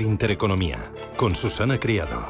Intereconomía, con Susana Criado.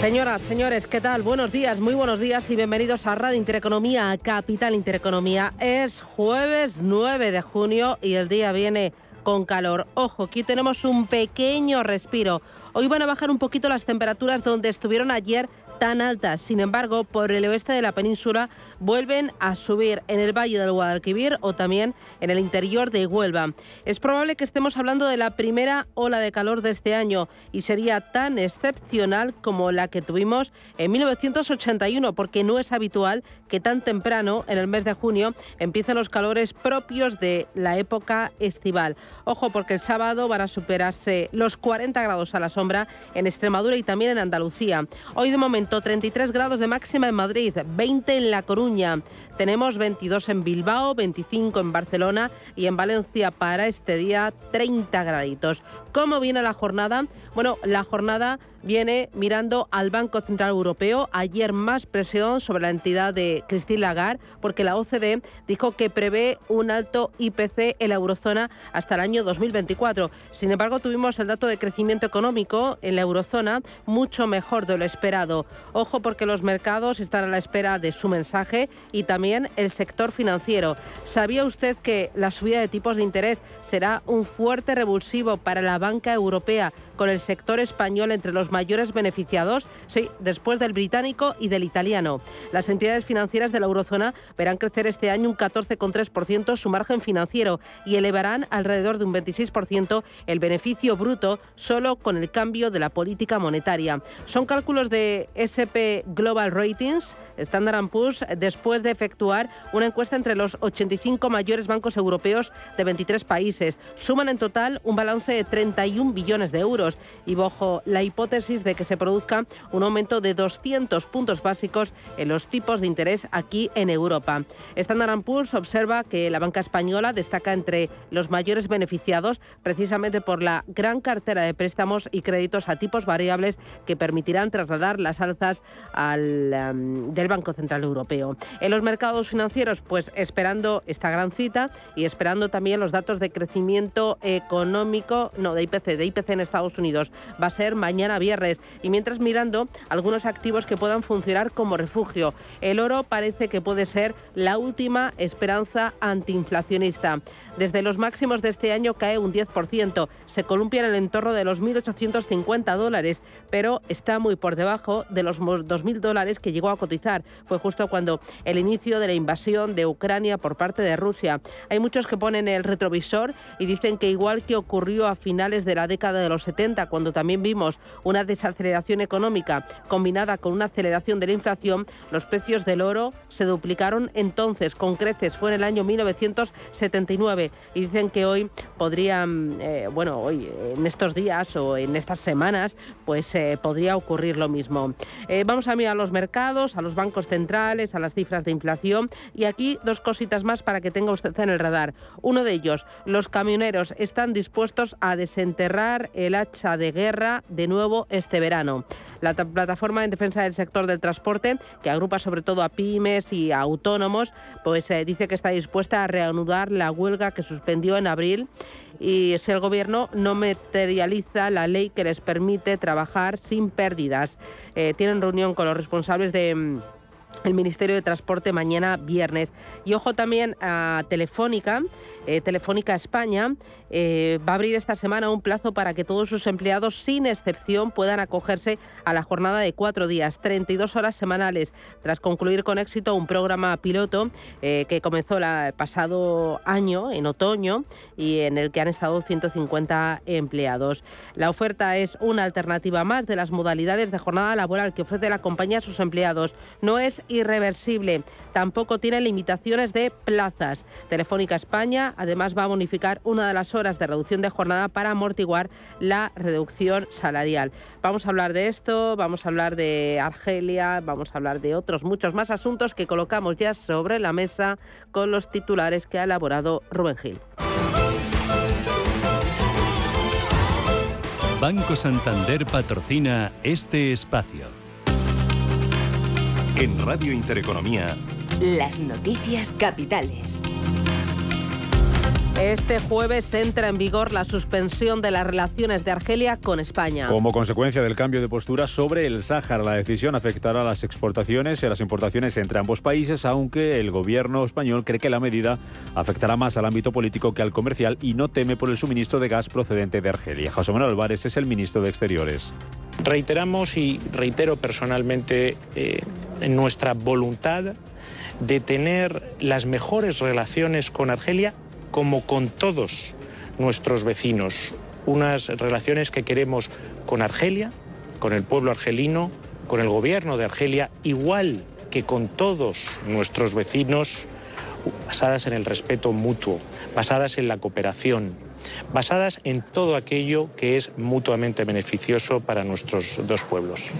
Señoras, señores, ¿qué tal? Buenos días, muy buenos días y bienvenidos a Radio Intereconomía, Capital Intereconomía. Es jueves 9 de junio y el día viene con calor. Ojo, aquí tenemos un pequeño respiro. Hoy van a bajar un poquito las temperaturas donde estuvieron ayer tan altas. Sin embargo, por el oeste de la península vuelven a subir en el Valle del Guadalquivir o también en el interior de Huelva. Es probable que estemos hablando de la primera ola de calor de este año y sería tan excepcional como la que tuvimos en 1981, porque no es habitual que tan temprano, en el mes de junio, empiecen los calores propios de la época estival. Ojo, porque el sábado van a superarse los 40 grados a la sombra en Extremadura y también en Andalucía. Hoy de momento 33 grados de máxima en Madrid, 20 en La Coruña. Tenemos 22 en Bilbao, 25 en Barcelona y en Valencia para este día 30 graditos. ¿Cómo viene la jornada? Bueno, la jornada viene mirando al Banco Central Europeo. Ayer más presión sobre la entidad de Christine Lagarde, porque la OCDE dijo que prevé un alto IPC en la eurozona hasta el año 2024. Sin embargo, tuvimos el dato de crecimiento económico en la eurozona mucho mejor de lo esperado. Ojo porque los mercados están a la espera de su mensaje y también el sector financiero. ¿Sabía usted que la subida de tipos de interés será un fuerte revulsivo para la banca europea con el sector español entre los mayores beneficiados? Sí, después del británico y del italiano. Las entidades financieras de la eurozona verán crecer este año un 14,3% su margen financiero y elevarán alrededor de un 26% el beneficio bruto solo con el cambio de la política monetaria. Son cálculos de SP Global Ratings, Standard Poor's, después de efectuar una encuesta entre los 85 mayores bancos europeos de 23 países. Suman en total un balance de 31 billones de euros y bajo la hipótesis de que se produzca un aumento de 200 puntos básicos en los tipos de interés aquí en Europa. Standard Poor's observa que la banca española destaca entre los mayores beneficiados precisamente por la gran cartera de préstamos y créditos a tipos variables que permitirán trasladar las alzas al, em, del Banco Central Europeo. En los mercados financieros, pues esperando esta gran cita y esperando también los datos de crecimiento económico, no, de IPC, de IPC en Estados Unidos. Va a ser mañana viernes. Y mientras mirando algunos activos que puedan funcionar como refugio. El oro parece que puede ser la última esperanza antiinflacionista. Desde los máximos de este año cae un 10%. Se columpia en el entorno de los 1.850 dólares, pero está muy por debajo de los 2.000 dólares que llegó a cotizar. Fue justo cuando el inicio de la invasión de Ucrania por parte de Rusia. Hay muchos que ponen el retrovisor y dicen que igual que ocurrió a finales de la década de los 70, cuando también vimos una desaceleración económica combinada con una aceleración de la inflación, los precios del oro se duplicaron entonces con creces. Fue en el año 1979 y dicen que hoy podrían, eh, bueno, hoy en estos días o en estas semanas, pues eh, podría ocurrir lo mismo. Eh, vamos a mirar los mercados, a los bancos centrales, a las cifras de inflación y aquí dos cositas más para que tenga usted en el radar. Uno de ellos, los camioneros están dispuestos a desenterrar el hacha de guerra de nuevo este verano. La plataforma en defensa del sector del transporte, que agrupa sobre todo a pymes y a autónomos, pues dice que está dispuesta a reanudar la huelga que suspendió en abril y si el Gobierno no materializa la ley que les permite trabajar sin pérdidas. Eh, tienen reunión con los responsables de mm, el Ministerio de Transporte mañana viernes. Y ojo también a Telefónica, eh, Telefónica España eh, va a abrir esta semana un plazo para que todos sus empleados, sin excepción, puedan acogerse a la jornada de cuatro días, 32 horas semanales, tras concluir con éxito un programa piloto eh, que comenzó el pasado año, en otoño, y en el que han estado 150 empleados. La oferta es una alternativa más de las modalidades de jornada laboral que ofrece la compañía a sus empleados. No es irreversible, tampoco tiene limitaciones de plazas. Telefónica España además va a bonificar una de las horas de reducción de jornada para amortiguar la reducción salarial. Vamos a hablar de esto, vamos a hablar de Argelia, vamos a hablar de otros muchos más asuntos que colocamos ya sobre la mesa con los titulares que ha elaborado Rubén Gil. Banco Santander patrocina este espacio. En Radio Intereconomía, Las noticias capitales. Este jueves entra en vigor la suspensión de las relaciones de Argelia con España. Como consecuencia del cambio de postura sobre el Sáhara, la decisión afectará a las exportaciones y a las importaciones entre ambos países, aunque el gobierno español cree que la medida afectará más al ámbito político que al comercial y no teme por el suministro de gas procedente de Argelia. José Manuel Álvarez es el ministro de Exteriores. Reiteramos y reitero personalmente eh, nuestra voluntad de tener las mejores relaciones con Argelia como con todos nuestros vecinos. Unas relaciones que queremos con Argelia, con el pueblo argelino, con el gobierno de Argelia, igual que con todos nuestros vecinos, basadas en el respeto mutuo, basadas en la cooperación, basadas en todo aquello que es mutuamente beneficioso para nuestros dos pueblos.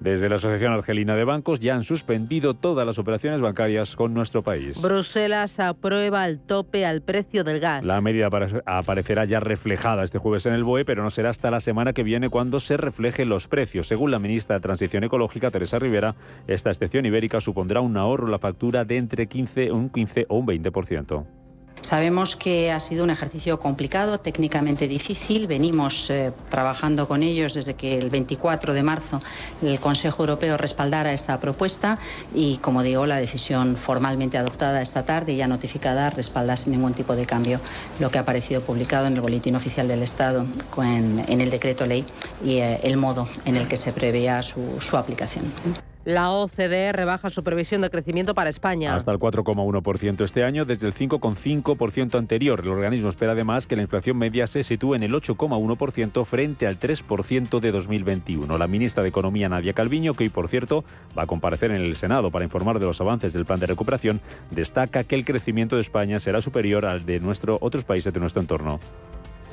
Desde la Asociación Argelina de Bancos ya han suspendido todas las operaciones bancarias con nuestro país. Bruselas aprueba el tope al precio del gas. La medida aparecerá ya reflejada este jueves en el BOE, pero no será hasta la semana que viene cuando se reflejen los precios. Según la ministra de Transición Ecológica, Teresa Rivera, esta excepción ibérica supondrá un ahorro en la factura de entre 15, un 15 o un 20%. Sabemos que ha sido un ejercicio complicado, técnicamente difícil. Venimos eh, trabajando con ellos desde que el 24 de marzo el Consejo Europeo respaldara esta propuesta y, como digo, la decisión formalmente adoptada esta tarde y ya notificada respalda sin ningún tipo de cambio lo que ha aparecido publicado en el Boletín Oficial del Estado en, el decreto ley y eh, el modo en el que se preveía su aplicación. La OCDE rebaja su previsión de crecimiento para España. Hasta el 4,1% este año, desde el 5,5% anterior. El organismo espera además que la inflación media se sitúe en el 8,1% frente al 3% de 2021. La ministra de Economía, Nadia Calviño, que hoy, por cierto, va a comparecer en el Senado para informar de los avances del plan de recuperación, destaca que el crecimiento de España será superior al de otros países de nuestro entorno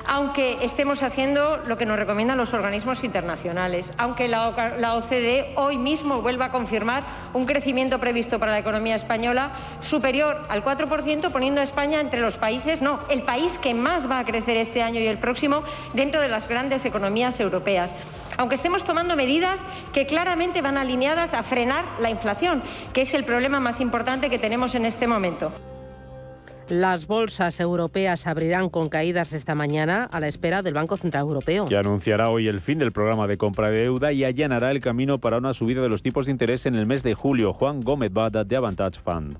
aunque estemos haciendo lo que nos recomiendan los organismos internacionales, aunque la OCDE hoy mismo vuelva a confirmar un crecimiento previsto para la economía española superior al 4%, poniendo a España entre los países, no, el país que más va a crecer este año y el próximo dentro de las grandes economías europeas. Aunque estemos tomando medidas que claramente van alineadas a frenar la inflación, que es el problema más importante que tenemos en este momento. Las bolsas europeas abrirán con caídas esta mañana a la espera del Banco Central Europeo. Que anunciará hoy el fin del programa de compra de deuda y allanará el camino para una subida de los tipos de interés en el mes de julio. Juan Gómez Bada de Avantage Fund.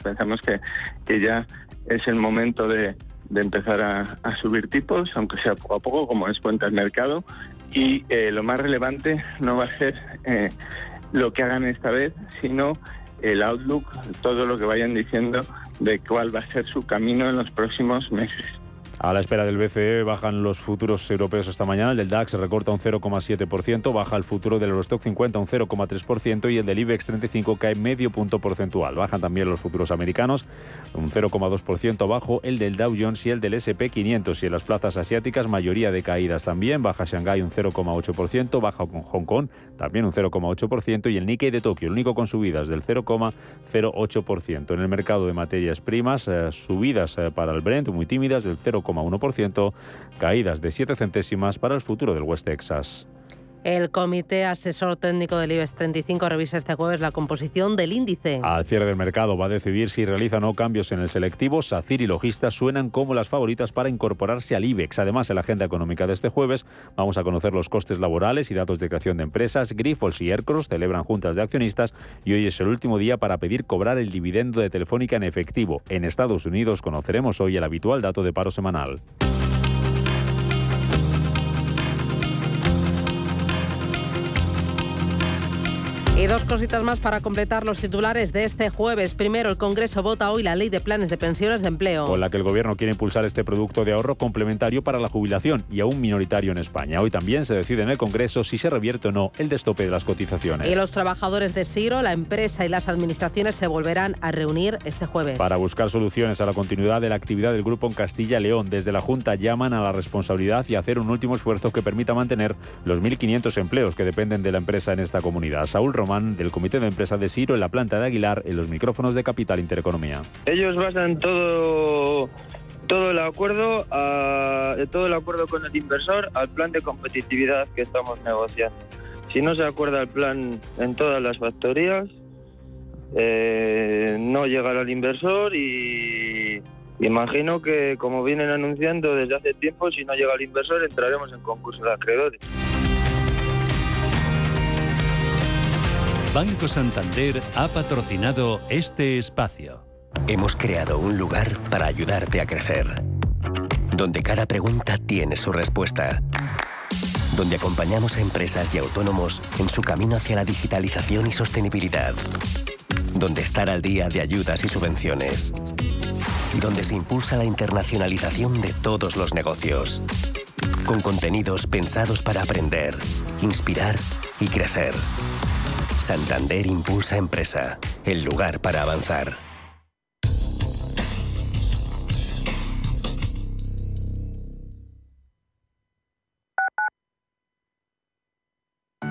Pensamos que, que ya es el momento de, empezar a, subir tipos, aunque sea poco a poco, como es cuenta el mercado. Y eh, lo más relevante no va a ser eh, lo que hagan esta vez, sino el outlook, todo lo que vayan diciendo de cuál va a ser su camino en los próximos meses. A la espera del BCE bajan los futuros europeos esta mañana. El del DAX recorta un 0,7%, baja el futuro del Eurostock 50 un 0,3% y el del IBEX 35 cae medio punto porcentual. Bajan también los futuros americanos un 0,2% bajo el del Dow Jones y el del SP 500. Y en las plazas asiáticas mayoría de caídas también. Baja Shanghái un 0,8%, baja Hong Kong también un 0,8% y el Nikkei de Tokio, el único con subidas del 0,08%. En el mercado de materias primas, eh, subidas eh, para el Brent muy tímidas del 0, 1%, caídas de 7 centésimas para el futuro del West Texas. El Comité Asesor Técnico del IBEX 35 revisa este jueves la composición del índice. Al cierre del mercado va a decidir si realiza o no cambios en el selectivo. SACIR y Logistas suenan como las favoritas para incorporarse al IBEX. Además, en la agenda económica de este jueves vamos a conocer los costes laborales y datos de creación de empresas. Grifols y Aircross celebran juntas de accionistas y hoy es el último día para pedir cobrar el dividendo de Telefónica en efectivo. En Estados Unidos conoceremos hoy el habitual dato de paro semanal. Dos cositas más para completar los titulares de este jueves. Primero, el Congreso vota hoy la ley de planes de pensiones de empleo. Con la que el Gobierno quiere impulsar este producto de ahorro complementario para la jubilación y aún minoritario en España. Hoy también se decide en el Congreso si se revierte o no el destope de las cotizaciones. Y los trabajadores de Siro, la empresa y las administraciones se volverán a reunir este jueves. Para buscar soluciones a la continuidad de la actividad del grupo en Castilla y León, desde la Junta llaman a la responsabilidad y hacer un último esfuerzo que permita mantener los 1.500 empleos que dependen de la empresa en esta comunidad. Saúl Román del Comité de Empresa de Siro en la planta de Aguilar en los micrófonos de Capital Intereconomía. Ellos basan todo todo el acuerdo todo el acuerdo con el inversor al plan de competitividad que estamos negociando. Si no se acuerda el plan en todas las factorías, eh, no llegará al inversor y imagino que como vienen anunciando desde hace tiempo, si no llega el inversor entraremos en concurso de acreedores. Banco Santander ha patrocinado este espacio. Hemos creado un lugar para ayudarte a crecer, donde cada pregunta tiene su respuesta, donde acompañamos a empresas y autónomos en su camino hacia la digitalización y sostenibilidad, donde estar al día de ayudas y subvenciones, y donde se impulsa la internacionalización de todos los negocios, con contenidos pensados para aprender, inspirar y crecer. Santander Impulsa Empresa, el lugar para avanzar.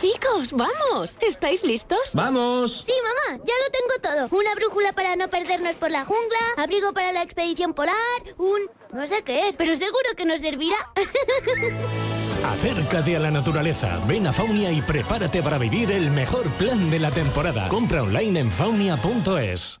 Chicos, vamos. ¿Estáis listos? ¡Vamos! Sí, mamá, ya lo tengo todo. Una brújula para no perdernos por la jungla, abrigo para la expedición polar, un... no sé qué es, pero seguro que nos servirá. Acércate a la naturaleza, ven a Faunia y prepárate para vivir el mejor plan de la temporada. Compra online en faunia.es.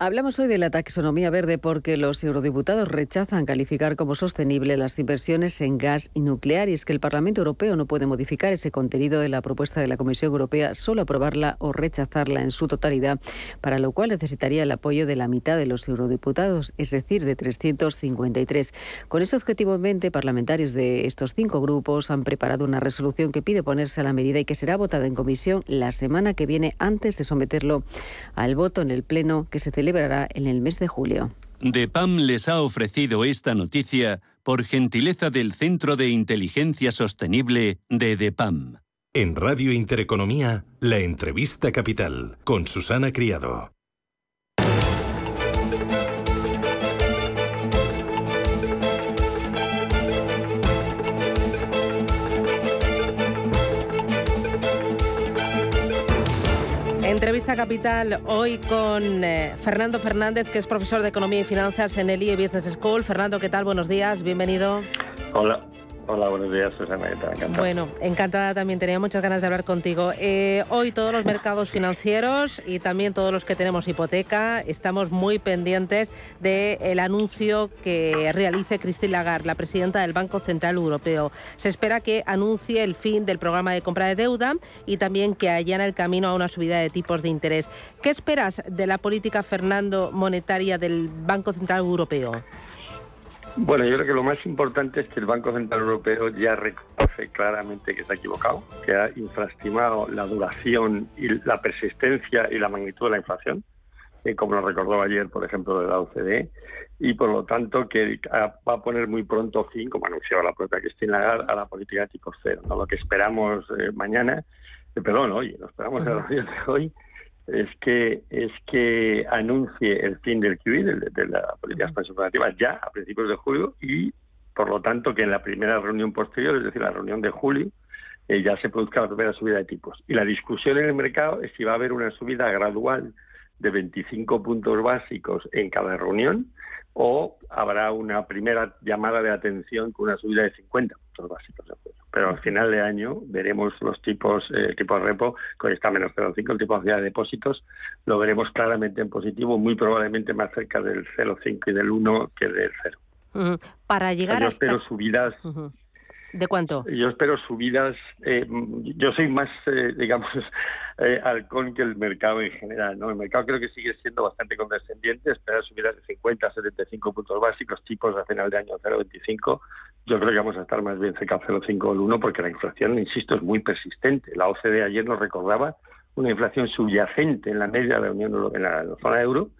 Hablamos hoy de la taxonomía verde porque los eurodiputados rechazan calificar como sostenible las inversiones en gas y nuclear y es que el Parlamento Europeo no puede modificar ese contenido de la propuesta de la Comisión Europea, solo aprobarla o rechazarla en su totalidad, para lo cual necesitaría el apoyo de la mitad de los eurodiputados, es decir, de 353. Con ese objetivo en mente, parlamentarios de estos cinco grupos han preparado una resolución que pide ponerse a la medida y que será votada en comisión la semana que viene antes de someterlo al voto en el Pleno que se celebra celebrará en el mes de julio. DEPAM les ha ofrecido esta noticia por gentileza del Centro de Inteligencia Sostenible de DEPAM. En Radio Intereconomía, la entrevista capital con Susana Criado. Entrevista capital hoy con eh, Fernando Fernández, que es profesor de Economía y Finanzas en el IE Business School. Fernando, ¿qué tal? Buenos días, bienvenido. Hola, Hola, buenos días, Susana. Bueno, encantada también. Tenía muchas ganas de hablar contigo. Eh, hoy todos los mercados financieros y también todos los que tenemos hipoteca estamos muy pendientes del anuncio que realice Christine Lagarde, la presidenta del Banco Central Europeo. Se espera que anuncie el fin del programa de compra de deuda y también que allana el camino a una subida de tipos de interés. ¿Qué esperas de la política, Fernando, monetaria del Banco Central Europeo? Bueno, yo creo que lo más importante es que el Banco Central Europeo ya reconoce claramente que se ha equivocado, que ha infraestimado la duración y la persistencia y la magnitud de la inflación. como nos recordó ayer, por ejemplo, de la OCDE, y por lo tanto que va a poner muy pronto fin, como anunció la propia Cristina Lagarde, a la política de tipo cero. ¿no? Lo que esperamos mañana, perdón, hoy, lo esperamos en la reunión de hoy, es que es que anuncie el fin del QE, de, la política de expansión ya a principios de julio y por lo tanto que en la primera reunión posterior, es decir, la reunión de julio, eh, ya se produzca la primera subida de tipos. Y la discusión en el mercado es si va a haber una subida gradual de 25 puntos básicos en cada reunión o habrá una primera llamada de atención con una subida de 50 puntos básicos. Pero al final de año veremos los tipos, eh, tipo de repo, con esta menos 0,5, el tipo de depósitos, lo veremos claramente en positivo, muy probablemente más cerca del 0,5 y del 1 que del 0. Para llegar Yo hasta... espero subidas... ¿De cuánto? Yo espero subidas. Eh, yo soy más, eh, digamos, eh, halcón que el mercado en general. ¿no? El mercado creo que sigue siendo bastante condescendiente. Espera subidas de 50 a 75 puntos básicos, tipos a final de año 0,25. Yo creo que vamos a estar más bien cerca del 0,5 o el 1 porque la inflación, insisto, es muy persistente. La OCDE ayer nos recordaba una inflación subyacente en la media de la Unión en la zona euro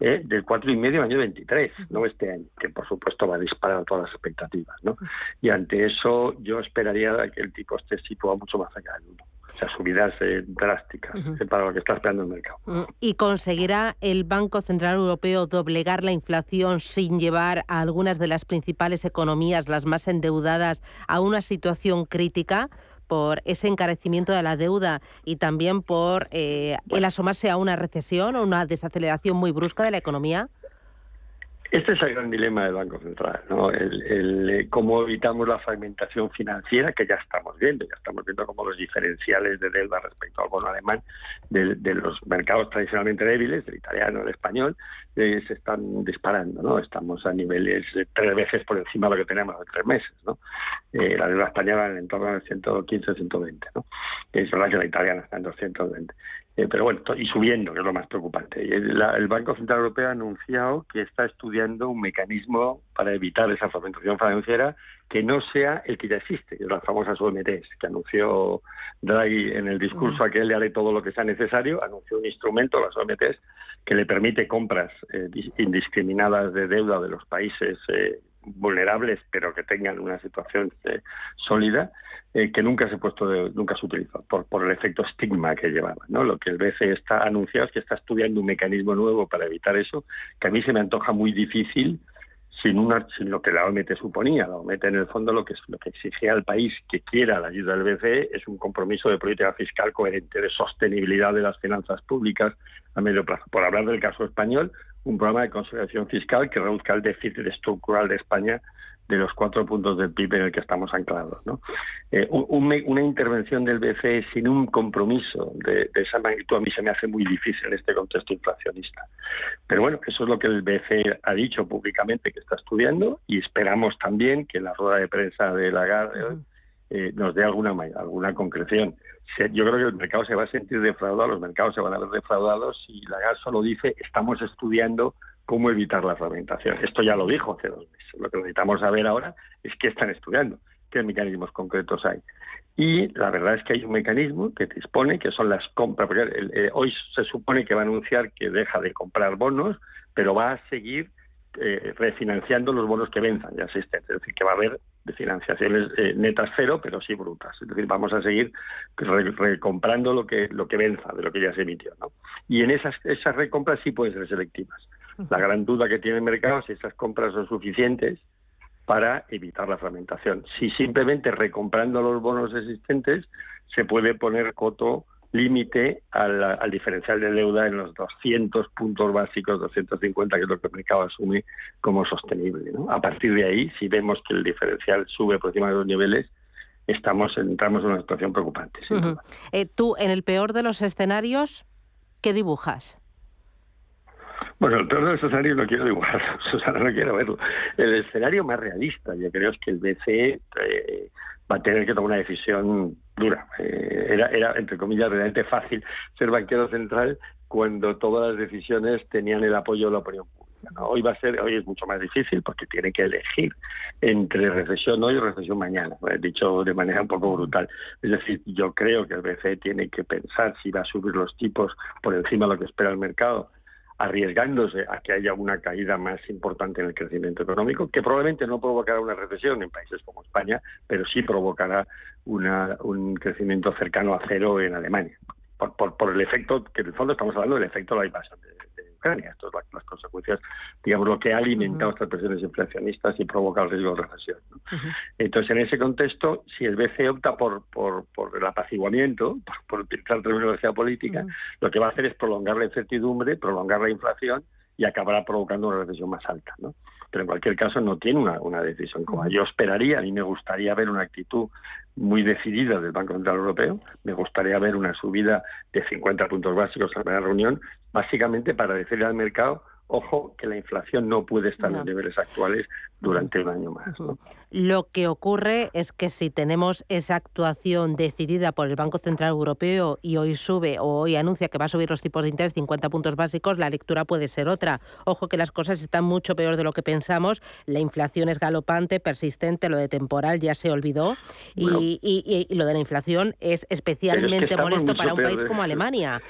¿eh? del 4,5 año 23, no este año, que por supuesto va a disparar todas las expectativas. ¿no? Y ante eso yo esperaría que el tipo esté situado mucho más allá del 1. O sea, subidas eh, drásticas eh, para lo que está esperando el mercado. ¿Y conseguirá el Banco Central Europeo doblegar la inflación sin llevar a algunas de las principales economías, las más endeudadas, a una situación crítica? por ese encarecimiento de la deuda y también por eh, el asomarse a una recesión o una desaceleración muy brusca de la economía? Este es el gran dilema del Banco Central, ¿no? El, eh, cómo evitamos la fragmentación financiera que ya estamos viendo, ya estamos viendo cómo los diferenciales de deuda respecto al bono alemán de, los mercados tradicionalmente débiles, el italiano, el español, eh, se están disparando, ¿no? Estamos a niveles tres veces por encima de lo que tenemos hace tres meses, ¿no? Eh, la deuda española en torno al 115, 120, ¿no? Es verdad que la italiana está en 220. Eh, pero bueno, y subiendo, que es lo más preocupante. El, el, Banco Central Europeo ha anunciado que está estudiando un mecanismo para evitar esa fragmentación financiera que no sea el que ya existe, que las famosas OMTs, que anunció Draghi en el discurso mm. aquel de haré todo lo que sea necesario, anunció un instrumento, las OMTs, que le permite compras eh, indiscriminadas de deuda de los países eh, vulnerables, pero que tengan una situación sólida, eh, que nunca se puesto nunca se utilizó por, por el efecto estigma que llevaba. Lo que el BCE está anunciado es que está estudiando un mecanismo nuevo para evitar eso, que a mí se me antoja muy difícil sin, una, sin lo que la OMT suponía. La OMT en el fondo lo que, lo que exigía al país que quiera la ayuda del BCE es un compromiso de política fiscal coherente, de sostenibilidad de las finanzas públicas a medio plazo. Por hablar del caso español, un programa de consolidación fiscal que reduzca el déficit estructural de España de los cuatro puntos del PIB en el que estamos anclados. ¿no? Eh, una intervención del BCE sin un compromiso de, esa magnitud a mí se me hace muy difícil en este contexto inflacionista. Pero bueno, eso es lo que el BCE ha dicho públicamente que está estudiando y esperamos también que la rueda de prensa de Lagarde eh, nos dé alguna, alguna concreción. Yo creo que el mercado se va a sentir defraudado, los mercados se van a ver defraudados y Lagarde solo dice estamos estudiando cómo evitar la fragmentación. Esto ya lo dijo hace dos meses. Lo que necesitamos saber ahora es qué están estudiando, qué mecanismos concretos hay. Y la verdad es que hay un mecanismo que dispone, que son las compras, porque eh, hoy se supone que va a anunciar que deja de comprar bonos, pero va a seguir eh, refinanciando los bonos que venzan ya existen. Es decir, que va a haber de financiaciones eh, netas cero, pero sí brutas. Es decir, vamos a seguir recomprando lo que lo que venza de lo que ya se emitió. ¿no? Y en esas, esas recompras sí pueden ser selectivas. La gran duda que tiene el mercado es si esas compras son suficientes para evitar la fragmentación. Si simplemente recomprando los bonos existentes se puede poner coto límite al, diferencial de deuda en los 200 puntos básicos, 250, que es lo que el mercado asume como sostenible. A partir de ahí, si vemos que el diferencial sube por encima de los niveles, estamos entramos en una situación preocupante. Eh, tú, en el peor de los escenarios, ¿qué dibujas? Bueno, el peor de los escenarios no quiero dibujar, Susana, no quiero verlo. El escenario más realista, yo creo, es que el BCE eh, va a tener que tomar una decisión dura. Eh, era, era, entre comillas, realmente fácil ser banquero central cuando todas las decisiones tenían el apoyo de la opinión pública. Hoy va a ser, hoy es mucho más difícil porque tiene que elegir entre recesión hoy y recesión mañana, dicho de manera un poco brutal. Es decir, yo creo que el BCE tiene que pensar si va a subir los tipos por encima de lo que espera el mercado arriesgándose a que haya una caída más importante en el crecimiento económico, que probablemente no provocará una recesión en países como España, pero sí provocará una, un crecimiento cercano a cero en Alemania. Por, por, por, el efecto, que en el fondo estamos hablando del efecto de la invasión Ucrania. Esto es las consecuencias, digamos, lo que ha alimentado estas presiones inflacionistas y provoca el riesgo de recesión. Entonces, en ese contexto, si el BCE opta por, por, por el apaciguamiento, por, utilizar terminología política, lo que va a hacer es prolongar la incertidumbre, prolongar la inflación y acabará provocando una recesión más alta. ¿no? Pero en cualquier caso no tiene una, una decisión como yo esperaría. A mí me gustaría ver una actitud muy decidida del Banco Central Europeo. Me gustaría ver una subida de 50 puntos básicos a la reunión, básicamente para decirle al mercado ojo que la inflación no puede estar en los niveles actuales durante un año más. Lo que ocurre es que si tenemos esa actuación decidida por el Banco Central Europeo y hoy sube o hoy anuncia que va a subir los tipos de interés 50 puntos básicos, la lectura puede ser otra. Ojo que las cosas están mucho peor de lo que pensamos. La inflación es galopante, persistente, lo de temporal ya se olvidó y, y, lo de la inflación es especialmente molesto para un país como Alemania.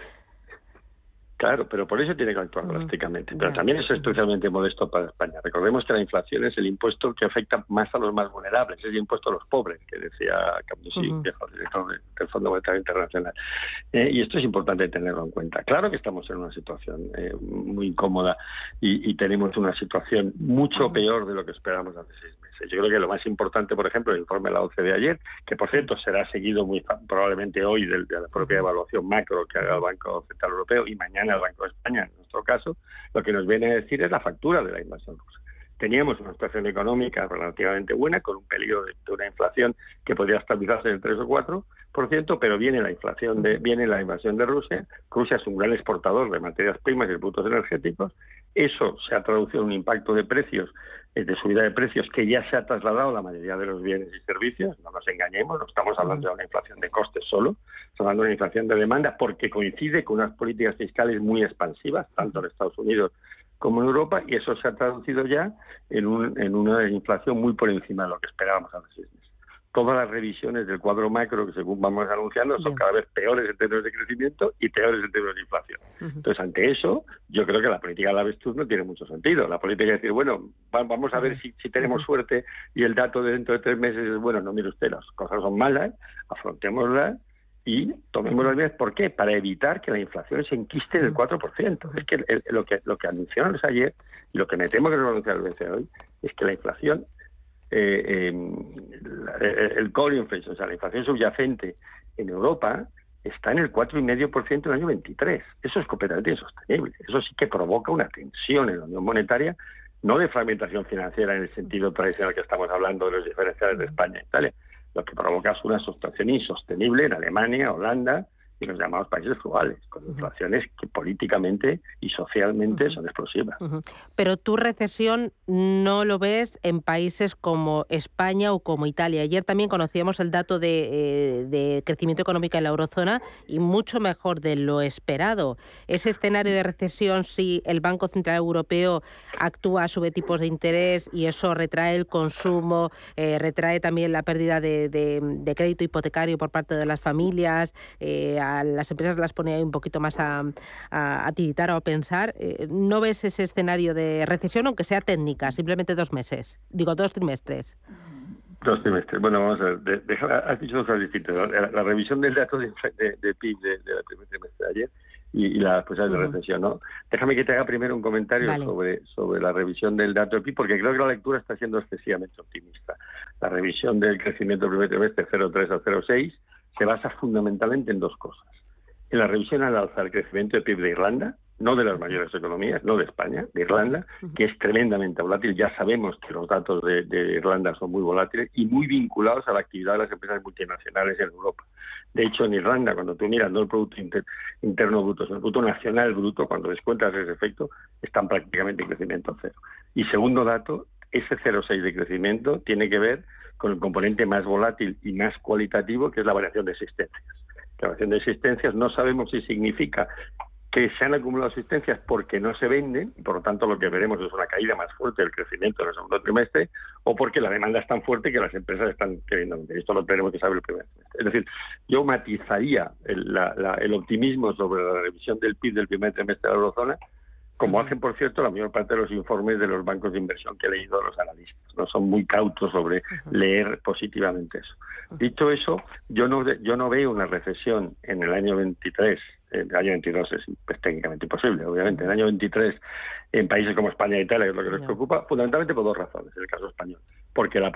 Claro, pero por eso tiene que actuar drásticamente. Pero también es especialmente modesto para España. Recordemos que la inflación es el impuesto que afecta más a los más vulnerables, es el impuesto a los pobres, que decía Camusi, director del Fondo Monetario Internacional. Eh, y esto es importante tenerlo en cuenta. Claro que estamos en una situación eh, muy incómoda y, y, tenemos una situación mucho peor de lo que esperábamos hace seis meses. Yo creo que lo más importante, por ejemplo, el informe de la OCDE de ayer, que por cierto será seguido muy probablemente hoy de, de la propia evaluación macro que haga el Banco Central Europeo y mañana el Banco de España, en nuestro caso, lo que nos viene a decir es la factura de la invasión rusa. Teníamos una situación económica relativamente buena, con un peligro de, una inflación que podría estabilizarse en el 3 o 4%, pero viene la inflación de, viene la invasión de Rusia. Rusia es un gran exportador de materias primas y de productos energéticos. Eso se ha traducido en un impacto de precios de subida de precios que ya se ha trasladado a la mayoría de los bienes y servicios, no nos engañemos, no estamos hablando de una inflación de costes solo, estamos hablando de una inflación de demanda porque coincide con unas políticas fiscales muy expansivas, tanto en Estados Unidos como en Europa, y eso se ha traducido ya en, un, en una inflación muy por encima de lo que esperábamos hace seis meses todas las revisiones del cuadro macro que según vamos anunciando son cada vez peores en términos de crecimiento y peores en términos de inflación. Entonces, ante eso, yo creo que la política de la avestruz no tiene mucho sentido. La política es decir, bueno, vamos a ver si, si tenemos suerte y el dato de dentro de tres meses es, bueno, no mire usted, las cosas son malas, afrontémoslas y tomemos las medidas. ¿Por qué? Para evitar que la inflación se enquiste del 4%. Es que lo que lo que anunciaron ayer y lo que me temo que nos va a anunciar el BCE hoy es que la inflación eh, el core inflation, o sea, la inflación subyacente en Europa está en el 4,5% en el año 23. Eso es completamente insostenible. Eso sí que provoca una tensión en la Unión Monetaria, no de fragmentación financiera en el sentido tradicional que estamos hablando de los diferenciales de España e Italia. Lo que provoca es una situación insostenible en Alemania, Holanda, y los llamados países frugales, con inflaciones que políticamente y socialmente son explosivas. Pero tu recesión no lo ves en países como España o como Italia. Ayer también conocíamos el dato de, eh, de crecimiento económico en la eurozona y mucho mejor de lo esperado. Ese escenario de recesión, si el Banco Central Europeo actúa, sube tipos de interés y eso retrae el consumo, eh, retrae también la pérdida de, de, crédito hipotecario por parte de las familias, eh, las empresas las pone ahí un poquito más a, a, tiritar o a pensar. Eh, ¿No ves ese escenario de recesión, aunque sea técnica, simplemente dos meses? Digo, dos trimestres. Dos trimestres. Bueno, vamos a ver. has dicho dos cosas distintas. La, revisión del dato de, de, PIB de, de, primer trimestre de ayer y, la posibilidad de recesión. ¿no? Déjame que te haga primero un comentario sobre, sobre la revisión del dato de PIB, porque creo que la lectura está siendo excesivamente optimista. La revisión del crecimiento del primer trimestre 0,3 a 0,6 se basa fundamentalmente en dos cosas. En la revisión al alza del crecimiento de PIB de Irlanda, no de las mayores economías, no de España, de Irlanda, que es tremendamente volátil. Ya sabemos que los datos de, Irlanda son muy volátiles y muy vinculados a la actividad de las empresas multinacionales en Europa. De hecho, en Irlanda, cuando tú miras no el Producto Interno Bruto, sino el Producto Nacional Bruto, cuando descuentas ese efecto, están prácticamente en crecimiento cero. Y segundo dato, ese 0,6 de crecimiento tiene que ver con el componente más volátil y más cualitativo, que es la variación de existencias. La variación de existencias no sabemos si significa que se han acumulado existencias porque no se venden, y por lo tanto lo que veremos es una caída más fuerte del crecimiento en el segundo trimestre, o porque la demanda es tan fuerte que las empresas están queriendo vender. Esto lo tenemos que saber el primer trimestre. Es decir, yo matizaría el, el optimismo sobre la revisión del PIB del primer trimestre de la eurozona como hacen, por cierto, la mayor parte de los informes de los bancos de inversión que he leído los analistas. No son muy cautos sobre leer positivamente eso. Dicho eso, yo no yo no veo una recesión en el año 23, en el año 22 es pues, técnicamente imposible, obviamente. En el año 23 en países como España e Italia, que es lo que nos preocupa, fundamentalmente por dos razones, en el caso español. Porque la,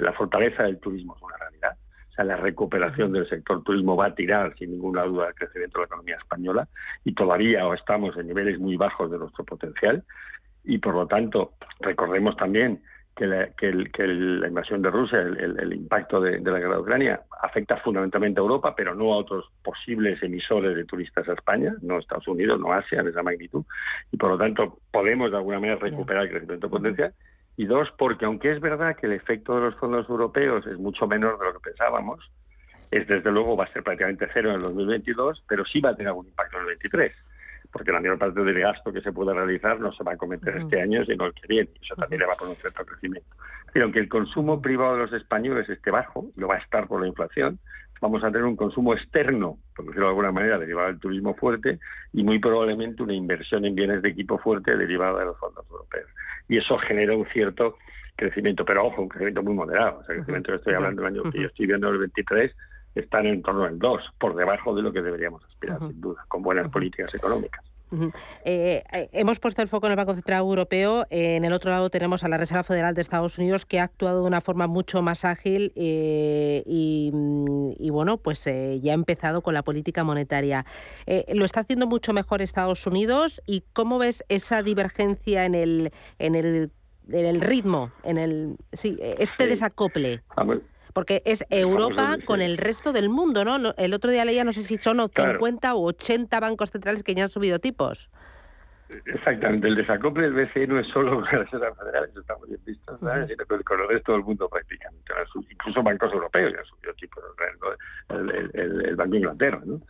la fortaleza del turismo es una realidad sea, la recuperación del sector turismo va a tirar sin ninguna duda el crecimiento de la economía española y todavía estamos en niveles muy bajos de nuestro potencial. Y por lo tanto recordemos también que la, invasión de Rusia, el, impacto de, la guerra de Ucrania afecta fundamentalmente a Europa, pero no a otros posibles emisores de turistas a España, no Estados Unidos, no Asia en esa magnitud, y por lo tanto podemos de alguna manera recuperar el crecimiento potencial y dos, porque aunque es verdad que el efecto de los fondos europeos es mucho menor de lo que pensábamos, es desde luego va a ser prácticamente cero en el 2022, pero sí va a tener algún impacto en el 23, porque la mayor parte del gasto que se puede realizar no se va a cometer este año, sino el que viene. Eso también le va a poner un cierto crecimiento. Pero aunque el consumo privado de los españoles esté bajo, lo va a estar por la inflación, vamos a tener un consumo externo, por decirlo de alguna manera, derivado del turismo fuerte y muy probablemente una inversión en bienes de equipo fuerte derivada de los fondos europeos. Y eso genera un cierto crecimiento, pero ojo, un crecimiento muy moderado. O sea, el crecimiento que estoy hablando del año que yo estoy viendo el 23 está en torno al 2, por debajo de lo que deberíamos aspirar, sin duda, con buenas políticas económicas. Eh, eh, hemos puesto el foco en el Banco Central Europeo. en el otro lado tenemos a la Reserva Federal de Estados Unidos, que ha actuado de una forma mucho más ágil eh, y, bueno, pues ya ha empezado con la política monetaria. lo está haciendo mucho mejor Estados Unidos. ¿Y cómo ves esa divergencia en el, en el, en el ritmo, en el sí, este desacople? Porque es Europa con el resto del mundo, ¿no? El otro día leía, no sé si son 50 o 80 bancos centrales que ya han subido tipos. Exactamente, el desacople del BCE no es solo con la Reserva Federal, eso está muy bien visto, sino con el resto del mundo prácticamente. Incluso bancos europeos ya han subido tipos, el, el, el Banco de Inglaterra, ¿no?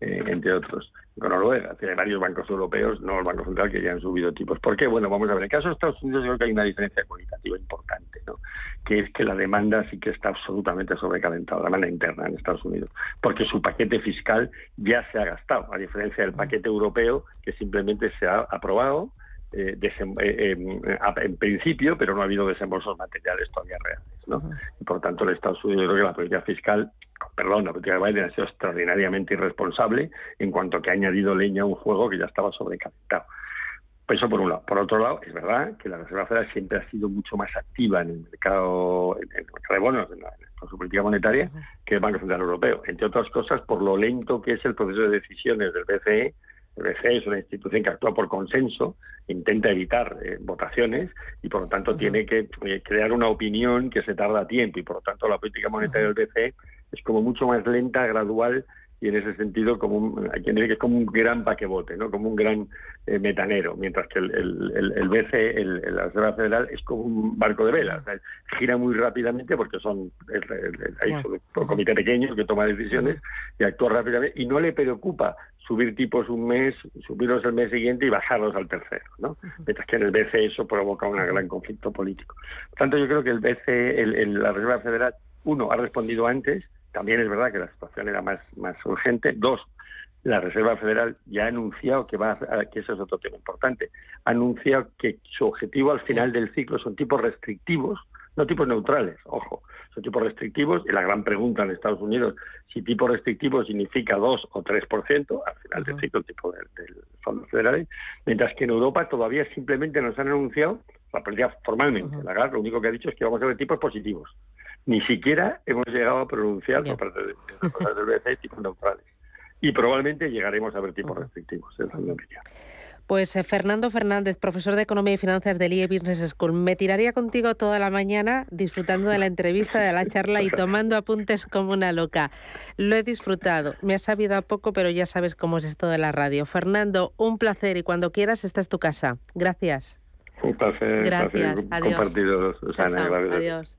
Eh, entre otros. Con Noruega, hay varios bancos europeos, no el Banco Central, que ya han subido tipos. ¿Por qué? Bueno, vamos a ver. En el caso de Estados Unidos, yo creo que hay una diferencia cualitativa importante, ¿no? que es que la demanda sí que está absolutamente sobrecalentada, la demanda interna en Estados Unidos, porque su paquete fiscal ya se ha gastado, a diferencia del paquete europeo, que simplemente se ha aprobado. Eh, eh, en principio, pero no ha habido desembolsos materiales todavía reales. ¿no? Y por tanto, el Estados Unidos, creo que la política fiscal perdón, la política de Biden ha sido extraordinariamente irresponsable en cuanto que ha añadido leña a un juego que ya estaba sobrecalentado. Eso por un lado. Por otro lado, es verdad que la Reserva Federal siempre ha sido mucho más activa en el mercado, en el mercado de bonos, con su política monetaria, que el Banco Central Europeo. Entre otras cosas, por lo lento que es el proceso de decisiones del BCE. El BCE es una institución que actúa por consenso, intenta evitar eh, votaciones y, por lo tanto, tiene que eh, crear una opinión que se tarda tiempo. Y, por lo tanto, la política monetaria del BCE es como mucho más lenta, gradual y en ese sentido como un, hay quien dice que es como un gran paquebote, ¿no? como un gran eh, metanero, mientras que el, el, el, BCE, el, la Reserva Federal, es como un barco de vela, gira muy rápidamente porque son hay un comité pequeño que toma decisiones y actúa rápidamente y no le preocupa subir tipos un mes, subirlos el mes siguiente y bajarlos al tercero, ¿no? Mientras que en el BCE eso provoca un gran conflicto político. Por tanto, yo creo que el BCE, la Reserva Federal, uno, ha respondido antes, también es verdad que la situación era más, más urgente. Dos, la Reserva Federal ya ha anunciado que va a, que eso es otro tema importante, ha anunciado que su objetivo al final del ciclo son tipos restrictivos, no tipos neutrales, ojo, son tipos restrictivos y la gran pregunta en Estados Unidos si tipo restrictivo significa 2 o 3% al final del ciclo tipo del, del Fondo Federal, mientras que en Europa todavía simplemente nos han anunciado, la política formalmente, la GAR lo único que ha dicho es que vamos a ver tipos positivos ni siquiera hemos llegado a pronunciar por parte de, del BCE tipos neutrales. Y probablemente llegaremos a ver tipos restrictivos, es mi opinión. Pues eh, Fernando Fernández, profesor de Economía y Finanzas del IE Business School. Me tiraría contigo toda la mañana disfrutando de la entrevista, de la charla y tomando apuntes como una loca. Lo he disfrutado. Me ha sabido a poco, pero ya sabes cómo es esto de la radio. Fernando, un placer y cuando quieras, esta es tu casa. Gracias. Un placer. Gracias. Adiós. Compartido, Susana. Adiós.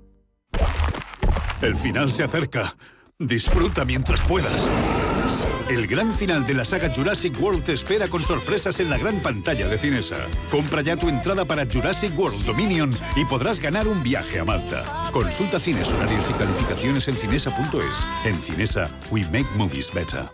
El final se acerca. Disfruta mientras puedas. El gran final de la saga Jurassic World te espera con sorpresas en la gran pantalla de Cinesa. Compra ya tu entrada para Jurassic World Dominion y podrás ganar un viaje a Malta. Consulta cines, horarios y calificaciones en cinesa.es. En Cinesa, we make movies better.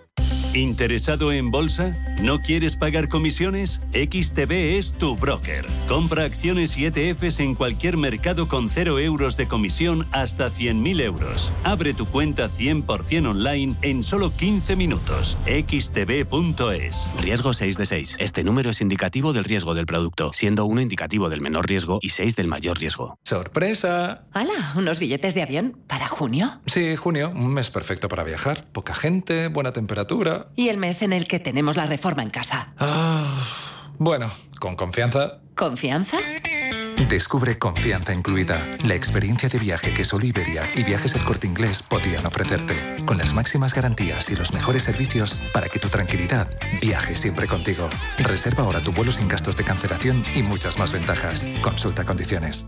¿Interesado en bolsa? ¿No quieres pagar comisiones? XTB es tu broker. Compra acciones y ETFs en cualquier mercado con 0 euros de comisión hasta 100.000 euros. Abre tu cuenta 100% online en solo 15 minutos. XTB.es. Riesgo 6 de 6. Este número es indicativo del riesgo del producto, siendo 1 indicativo del menor riesgo y 6 del mayor riesgo. ¡Sorpresa! ¡Hala! ¿Unos billetes de avión? ¿Para junio? Sí, junio. Un mes perfecto para viajar. Poca gente, buena temperatura. Y el mes en el que tenemos la reforma en casa. Ah, bueno, con confianza. ¿Confianza? Descubre Confianza Incluida, la experiencia de viaje que solo Iberia y Viajes El Corte Inglés podían ofrecerte, con las máximas garantías y los mejores servicios para que tu tranquilidad viaje siempre contigo. Reserva ahora tu vuelo sin gastos de cancelación y muchas más ventajas. Consulta condiciones.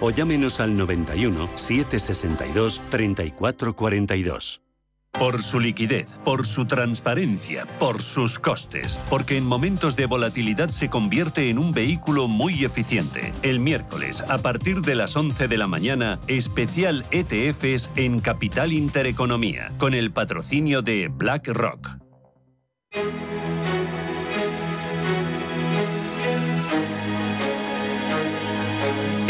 o llámenos al 91 762 3442. Por su liquidez, por su transparencia, por sus costes, porque en momentos de volatilidad se convierte en un vehículo muy eficiente. El miércoles, a partir de las 11 de la mañana, especial ETFs en Capital Intereconomía, con el patrocinio de BlackRock.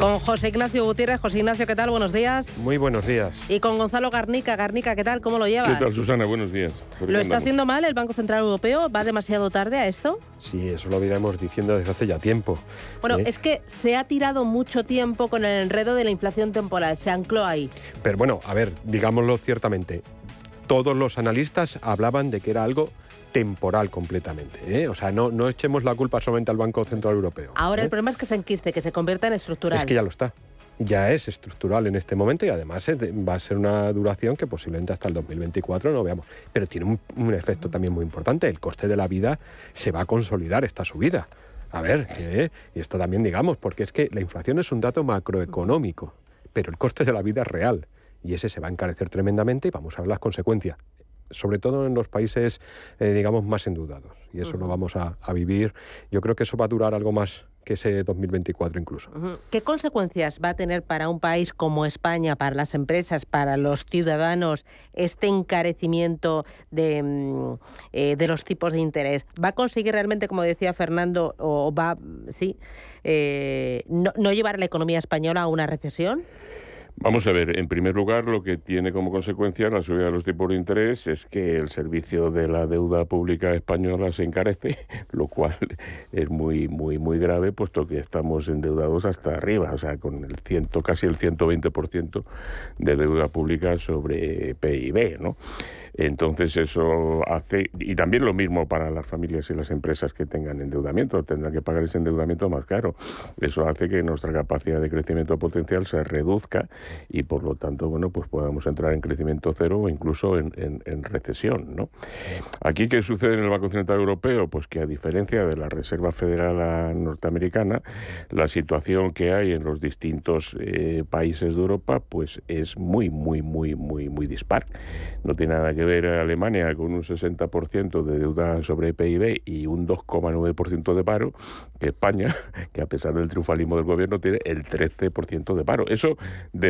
Con José Ignacio Gutiérrez. José Ignacio, ¿qué tal? Buenos días. Muy buenos días. Y con Gonzalo Garnica. Garnica, ¿qué tal? ¿Cómo lo llevas? ¿Qué tal, Susana? Buenos días. ¿Lo está haciendo mal el Banco Central Europeo? ¿Va demasiado tarde a esto? Sí, eso lo iremos diciendo desde hace ya tiempo. Bueno, ¿eh? es que se ha tirado mucho tiempo con el enredo de la inflación temporal. Se ancló ahí. Pero bueno, a ver, digámoslo ciertamente. Todos los analistas hablaban de que era algo temporal completamente. ¿eh? O sea, no, no echemos la culpa solamente al Banco Central Europeo. Ahora ¿eh? el problema es que se enquiste, que se convierta en estructural. Es que ya lo está. Ya es estructural en este momento y además va a ser una duración que posiblemente hasta el 2024 no veamos. Pero tiene un, un efecto también muy importante. El coste de la vida se va a consolidar esta subida. A ver, ¿eh? y esto también digamos, porque es que la inflación es un dato macroeconómico, pero el coste de la vida es real y ese se va a encarecer tremendamente y vamos a ver las consecuencias sobre todo en los países, eh, digamos, más endeudados. Y eso lo vamos a, a vivir. Yo creo que eso va a durar algo más que ese 2024 incluso. ¿Qué consecuencias va a tener para un país como España, para las empresas, para los ciudadanos, este encarecimiento de, mm, eh, de los tipos de interés? ¿Va a conseguir realmente, como decía Fernando, o va, sí, eh, no, no llevar a la economía española a una recesión? Vamos a ver, en primer lugar, lo que tiene como consecuencia la subida de los tipos de interés es que el servicio de la deuda pública española se encarece, lo cual es muy muy muy grave, puesto que estamos endeudados hasta arriba, o sea, con el ciento, casi el 120% de deuda pública sobre PIB, ¿no? Entonces eso hace, y también lo mismo para las familias y las empresas que tengan endeudamiento, tendrán que pagar ese endeudamiento más caro. Eso hace que nuestra capacidad de crecimiento potencial se reduzca y por lo tanto, bueno, pues podamos entrar en crecimiento cero o incluso en, recesión, ¿no? Aquí, ¿qué sucede en el Banco Central Europeo? Pues que a diferencia de la Reserva Federal norteamericana, la situación que hay en los distintos eh, países de Europa, pues es muy, muy, muy, muy, muy dispar. No tiene nada que ver Alemania con un 60% de deuda sobre PIB y un 2,9% de paro, que España, que a pesar del triunfalismo del gobierno, tiene el 13% de paro. Eso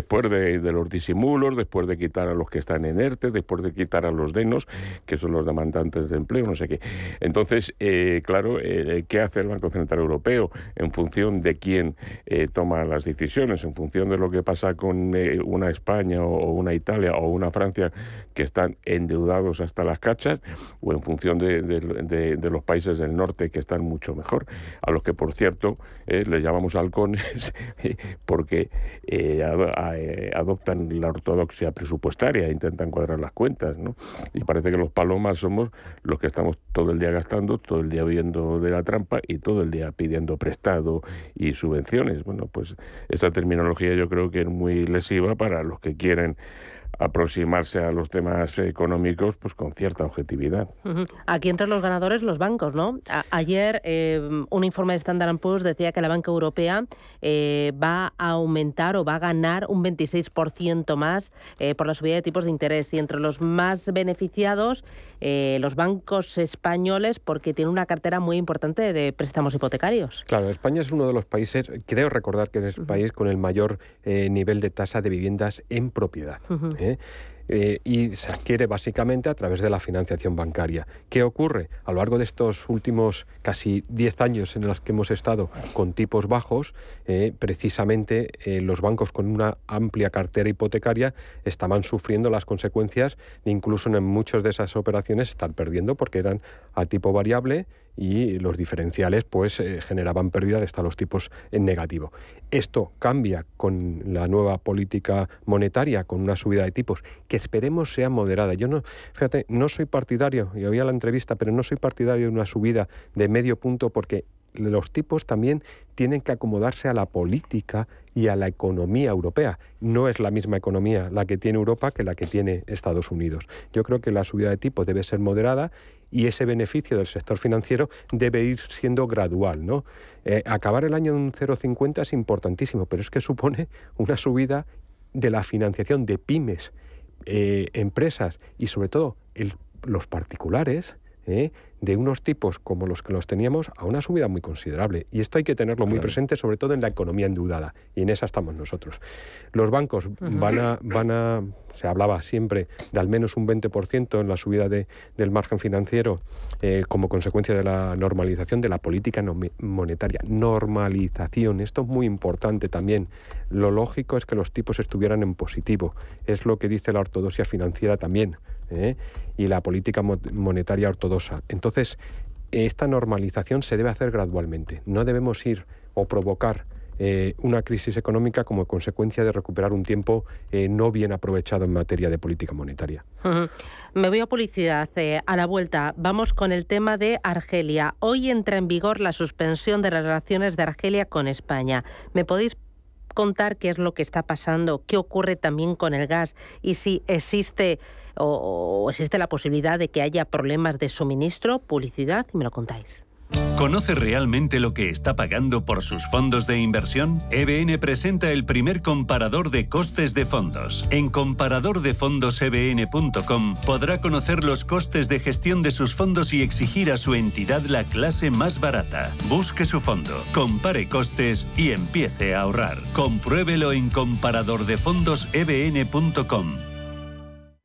después de, los disimulos, después de quitar a los que están en ERTE, después de quitar a los denos, que son los demandantes de empleo, no sé qué. Entonces, eh, claro, eh, ¿qué hace el Banco Central Europeo en función de quién eh, toma las decisiones, en función de lo que pasa con una España o una Italia o una Francia que están endeudados hasta las cachas, o en función de, los países del norte que están mucho mejor, a los que, por cierto, les llamamos halcones porque adoptan la ortodoxia presupuestaria, intentan cuadrar las cuentas. Y parece que los palomas somos los que estamos todo el día gastando, todo el día viendo de la trampa y todo el día pidiendo prestado y subvenciones. Bueno, pues esa terminología yo creo que es muy lesiva para los que quieren aproximarse a los temas económicos pues con cierta objetividad. Aquí entre los ganadores los bancos, ¿no? ayer eh, un informe de Standard Poor's decía que la banca europea eh, va a aumentar o va a ganar un 26% más eh, por la subida de tipos de interés y entre los más beneficiados los bancos españoles porque tiene una cartera muy importante de préstamos hipotecarios. Claro, España es uno de los países, creo recordar que es el país con el mayor nivel de tasa de viviendas en propiedad. ¿Eh? Eh, y se adquiere básicamente a través de la financiación bancaria. ¿Qué ocurre? A lo largo de estos últimos casi 10 años en los que hemos estado con tipos bajos, eh, precisamente los bancos con una amplia cartera hipotecaria estaban sufriendo las consecuencias, incluso en muchas de esas operaciones están perdiendo porque eran a tipo variable y los diferenciales pues eh, generaban pérdidas hasta los tipos en negativo. Esto cambia con la nueva política monetaria, con una subida de tipos que esperemos sea moderada. Yo no, fíjate, no soy partidario, y oía la entrevista, pero no soy partidario de una subida de medio punto porque los tipos también tienen que acomodarse a la política y a la economía europea. No es la misma economía la que tiene Europa que la que tiene Estados Unidos. Yo creo que la subida de tipos debe ser moderada y ese beneficio del sector financiero debe ir siendo gradual. ¿no? Eh, acabar el año en un 0,50 es importantísimo, pero es que supone una subida de la financiación de pymes, eh, empresas y sobre todo los particulares ¿eh? de unos tipos como los que los teníamos a una subida muy considerable. Y esto hay que tenerlo muy presente, sobre todo en la economía endeudada. Y en esa estamos nosotros. Los bancos van a, van a, se hablaba siempre de al menos un 20% en la subida de, del margen financiero eh, como consecuencia de la normalización de la política monetaria. Normalización, esto es muy importante también. Lo lógico es que los tipos estuvieran en positivo. Es lo que dice la ortodoxia financiera también. ¿Eh? y la política monetaria ortodoxa. Entonces, esta normalización se debe hacer gradualmente. No debemos ir o provocar eh, una crisis económica como consecuencia de recuperar un tiempo eh, no bien aprovechado en materia de política monetaria. Me voy a publicidad. a la vuelta vamos con el tema de Argelia. Hoy entra en vigor la suspensión de las relaciones de Argelia con España. ¿Me podéis contar qué es lo que está pasando? ¿Qué ocurre también con el gas? Y si existe o, existe la posibilidad de que haya problemas de suministro, publicidad, y me lo contáis. ¿Conoce realmente lo que está pagando por sus fondos de inversión? EBN presenta el primer comparador de costes de fondos. En comparadordefondosebn.com podrá conocer los costes de gestión de sus fondos y exigir a su entidad la clase más barata. Busque su fondo, compare costes y empiece a ahorrar. Compruébelo en comparadordefondosebn.com.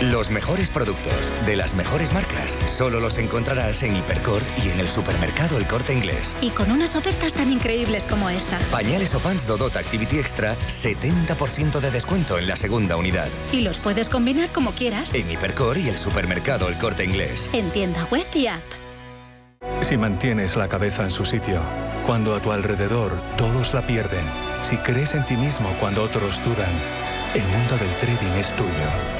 Los mejores productos de las mejores marcas solo los encontrarás en Hipercor y en el supermercado El Corte Inglés. Y con unas ofertas tan increíbles como esta. Pañales o pants Dodot Activity Extra, 70% de descuento en la segunda unidad. Y los puedes combinar como quieras. En Hipercor y el supermercado El Corte Inglés. En tienda web y app. Si mantienes la cabeza en su sitio, cuando a tu alrededor todos la pierden, si crees en ti mismo cuando otros dudan, el mundo del trading es tuyo.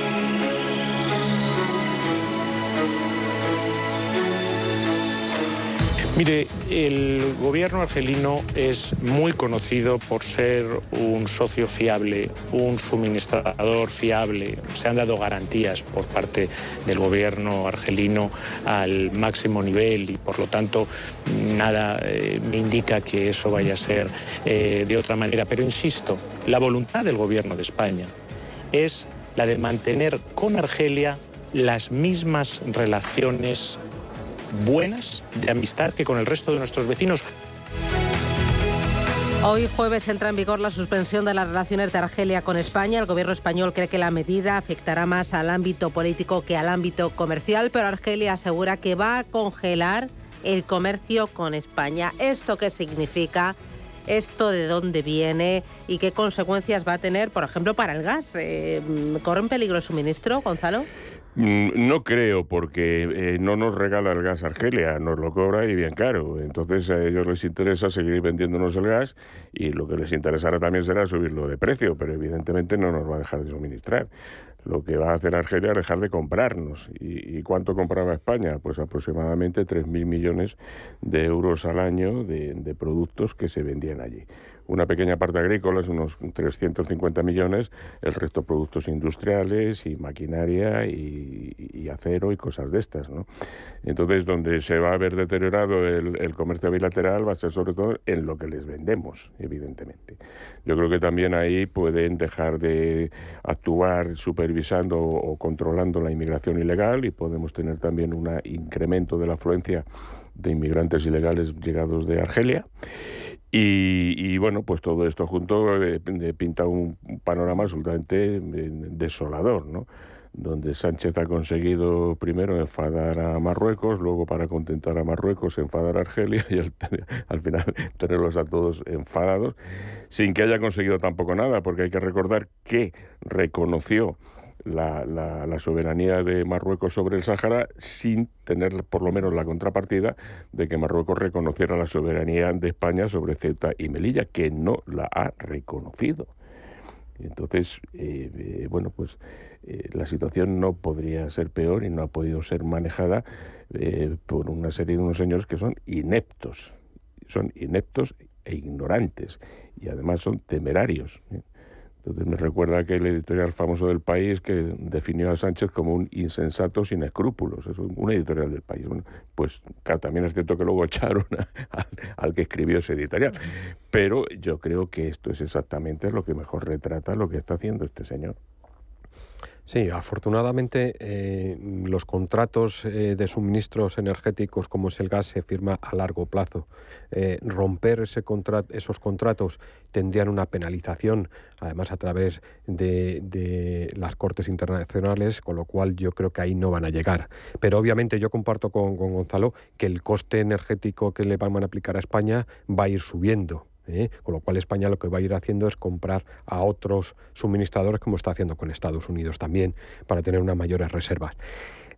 Mire, el gobierno argelino es muy conocido por ser un socio fiable, un suministrador fiable. Se han dado garantías por parte del gobierno argelino al máximo nivel y por lo tanto nada eh, me indica que eso vaya a ser eh, de otra manera. Pero insisto, la voluntad del gobierno de España es la de mantener con Argelia las mismas relaciones buenas de amistad que con el resto de nuestros vecinos. Hoy jueves entra en vigor la suspensión de las relaciones de Argelia con España. El gobierno español cree que la medida afectará más al ámbito político que al ámbito comercial, pero Argelia asegura que va a congelar el comercio con España. ¿Esto qué significa? ¿Esto de dónde viene y qué consecuencias va a tener, por ejemplo, para el gas? Eh, ¿Corre en peligro el suministro, Gonzalo? Mm, no creo, porque eh, no nos regala el gas Argelia, nos lo cobra y bien caro. Entonces a ellos les interesa seguir vendiéndonos el gas y lo que les interesará también será subirlo de precio, pero evidentemente no nos va a dejar de suministrar. Lo que va a hacer Argelia es dejar de comprarnos. ¿Y, cuánto compraba España? Pues aproximadamente 3.000 millones de euros al año de productos que se vendían allí una pequeña parte agrícola, unos 350 millones, el resto productos industriales y maquinaria y, acero y cosas de estas. ¿no? Entonces, donde se va a ver deteriorado el, comercio bilateral va a ser sobre todo en lo que les vendemos, evidentemente. Yo creo que también ahí pueden dejar de actuar supervisando o controlando la inmigración ilegal y podemos tener también un incremento de la afluencia de inmigrantes ilegales llegados de Argelia. Y, bueno, pues todo esto junto eh, pinta un panorama absolutamente eh, desolador, ¿no? donde Sánchez ha conseguido primero enfadar a Marruecos, luego para contentar a Marruecos enfadar a Argelia y al, al, final tenerlos a todos enfadados, sin que haya conseguido tampoco nada, porque hay que recordar que reconoció la, soberanía de Marruecos sobre el Sáhara sin tener por lo menos la contrapartida de que Marruecos reconociera la soberanía de España sobre Ceuta y Melilla, que no la ha reconocido. Entonces, eh, eh, bueno, pues eh, la situación no podría ser peor y no ha podido ser manejada por una serie de unos señores que son ineptos, son ineptos e ignorantes y además son temerarios. Entonces me recuerda aquel editorial famoso del país que definió a Sánchez como un insensato sin escrúpulos. Es un editorial del país. Bueno, pues claro, también es cierto que luego echaron al que escribió ese editorial. Pero yo creo que esto es exactamente lo que mejor retrata lo que está haciendo este señor. Sí, afortunadamente eh, los contratos eh, de suministros energéticos como es el gas se firma a largo plazo. Eh, romper esos contratos tendrían una penalización, además a través de, las cortes internacionales, con lo cual yo creo que ahí no van a llegar. Pero obviamente yo comparto con, con Gonzalo que el coste energético que le van a aplicar a España va a ir subiendo. ¿Eh? con lo cual España lo que va a ir haciendo es comprar a otros suministradores como está haciendo con Estados Unidos también para tener unas mayores reservas.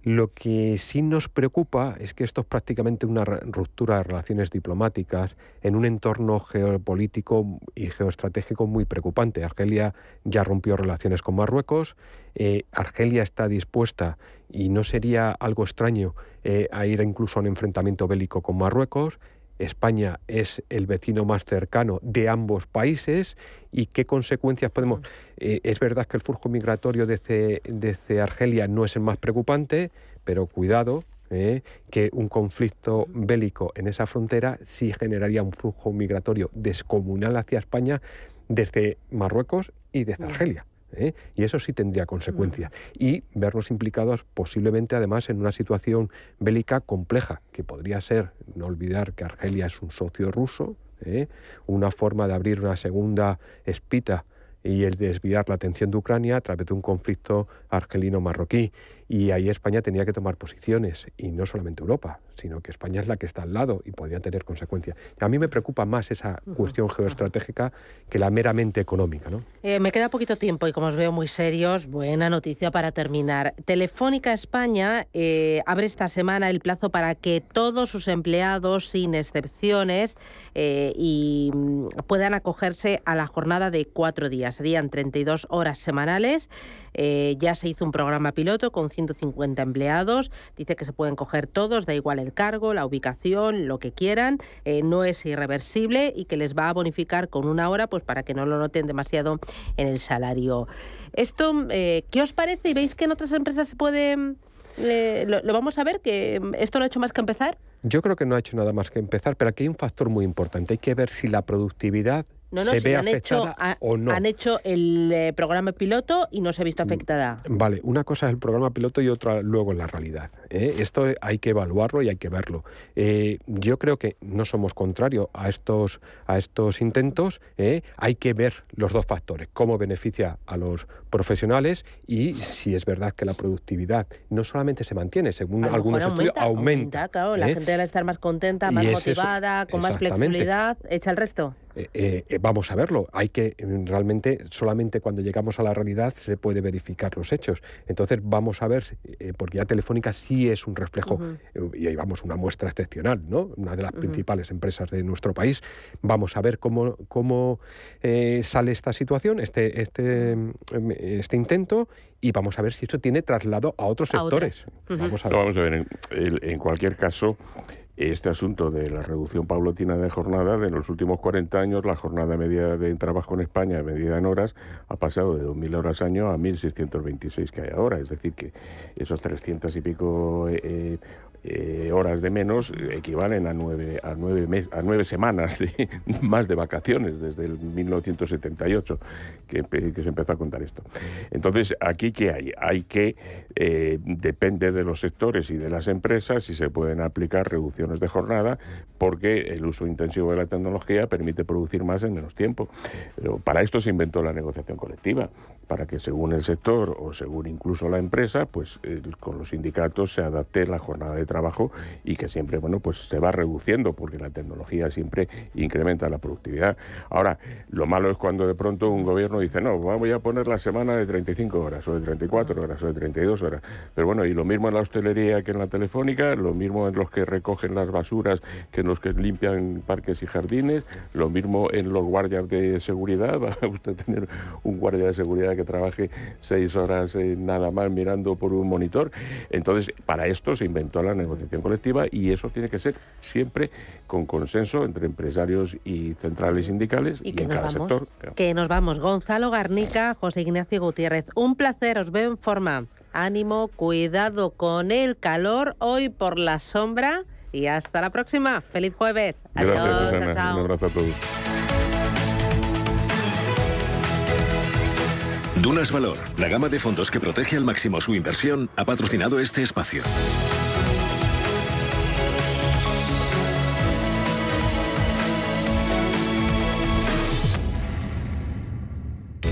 Lo que sí nos preocupa es que esto es prácticamente una ruptura de relaciones diplomáticas en un entorno geopolítico y geoestratégico muy preocupante. Argelia ya rompió relaciones con Marruecos, eh, Argelia está dispuesta, y no sería algo extraño, eh, a ir incluso a un enfrentamiento bélico con Marruecos. España es el vecino más cercano de ambos países y qué consecuencias podemos... Mm. Eh, es verdad que el flujo migratorio desde, Argelia no es el más preocupante, pero cuidado, eh, que un conflicto bélico en esa frontera sí generaría un flujo migratorio descomunal hacia España desde Marruecos y desde mm. Argelia. ¿Eh? y eso sí tendría consecuencias. Y vernos implicados posiblemente además en una situación bélica compleja, que podría ser, no olvidar que Argelia es un socio ruso, ¿eh? una forma de abrir una segunda espita y el desviar la atención de Ucrania a través de un conflicto argelino-marroquí. Y ahí España tenía que tomar posiciones, y no solamente Europa, sino que España es la que está al lado y podría tener consecuencias. A mí me preocupa más esa cuestión geoestratégica que la meramente económica. ¿no? Eh, me queda poquito tiempo y como os veo muy serios, buena noticia para terminar. Telefónica España eh, abre esta semana el plazo para que todos sus empleados, sin excepciones, eh, y mm, puedan acogerse a la jornada de cuatro días. Serían 32 horas semanales. Ya se hizo un programa piloto con 150 empleados. Dice que se pueden coger todos, da igual el cargo, la ubicación, lo que quieran. Eh, no es irreversible y que les va a bonificar con una hora pues para que no lo noten demasiado en el salario. Esto, eh, ¿qué os parece? ¿Y veis que en otras empresas se puede... Eh, lo, vamos a ver, que esto no ha hecho más que empezar. Yo creo que no ha hecho nada más que empezar, pero aquí hay un factor muy importante. Hay que ver si la productividad no, no, se ve han hecho, o no. Han hecho el eh, programa piloto y no se ha visto mm, afectada. Vale, una cosa es el programa piloto y otra luego en la realidad. ¿eh? Esto hay que evaluarlo y hay que verlo. Eh, yo creo que no somos contrarios a estos, a estos intentos. Hay que ver los dos factores, cómo beneficia a los profesionales y si es verdad que la productividad no solamente se mantiene, según algunos estudios, aumenta. claro, la gente debe estar más contenta, más motivada, con más flexibilidad, echa el resto. Eh, eh, vamos a verlo. Hay que realmente solamente cuando llegamos a la realidad se puede verificar los hechos. Entonces vamos a ver, eh, porque ya Telefónica sí es un reflejo y ahí vamos una muestra excepcional, ¿no? Una de las principales empresas de nuestro país. Vamos a ver cómo cómo sale esta situación, este este este intento y vamos a ver si eso tiene traslado a otros sectores. vamos, a ver. vamos a ver. en cualquier caso este asunto de la reducción paulatina de jornada, de los últimos 40 años, la jornada media de trabajo en España, medida en horas, ha pasado de 2.000 horas año a 1.626 que hay ahora. Es decir, que esos 300 y pico eh, eh, eh, horas de menos equivalen a nueve, a nueve, a nueve semanas más de vacaciones desde el 1978 que, que, se empezó a contar esto. Entonces, ¿aquí qué hay? Hay que, eh, depende de los sectores y de las empresas, si se pueden aplicar reducciones de jornada, porque el uso intensivo de la tecnología permite producir más en menos tiempo. Pero para esto se inventó la negociación colectiva, para que según el sector o según incluso la empresa, pues con los sindicatos se adapte la jornada de trabajo y que siempre, bueno, pues se va reduciendo porque la tecnología siempre incrementa la productividad. Ahora, lo malo es cuando de pronto un gobierno dice, no, voy a poner la semana de 35 horas o de 34 horas o de 32 horas. Pero bueno, y lo mismo en la hostelería que en la telefónica, lo mismo en los que recogen las basuras que en los que limpian parques y jardines, lo mismo en los guardias de seguridad. Va a usted tener un guardia de seguridad que trabaje seis horas eh, nada más mirando por un monitor. Entonces, para esto se inventó la negociación colectiva y eso tiene que ser siempre con consenso entre empresarios y centrales sindicales y, en cada sector. Que nos vamos. Gonzalo Garnica, José Ignacio Gutiérrez. Un placer, os veo en forma. Ánimo, cuidado con el calor hoy por la sombra y hasta la próxima. Feliz jueves. Adiós. Un abrazo a todos. Dunas Valor, la gama de fondos que protege al máximo su inversión, ha patrocinado este espacio.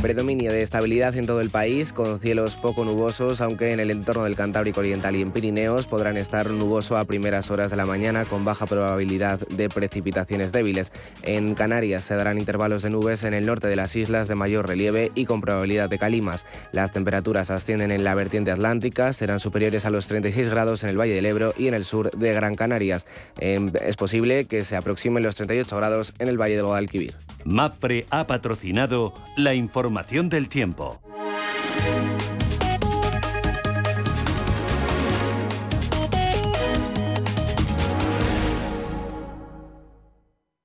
Predominio de estabilidad en todo el país, con cielos poco nubosos, aunque en el entorno del Cantábrico Oriental y en Pirineos podrán estar nuboso a primeras horas de la mañana con baja probabilidad de precipitaciones débiles. En Canarias se darán intervalos de nubes en el norte de las islas de mayor relieve y con probabilidad de calimas. Las temperaturas ascienden en la vertiente atlántica, serán superiores a los 36 grados en el Valle del Ebro y en el sur de Gran Canarias. Es posible que se aproximen los 38 grados en el Valle del Guadalquivir. MAPRE ha patrocinado la información del tiempo.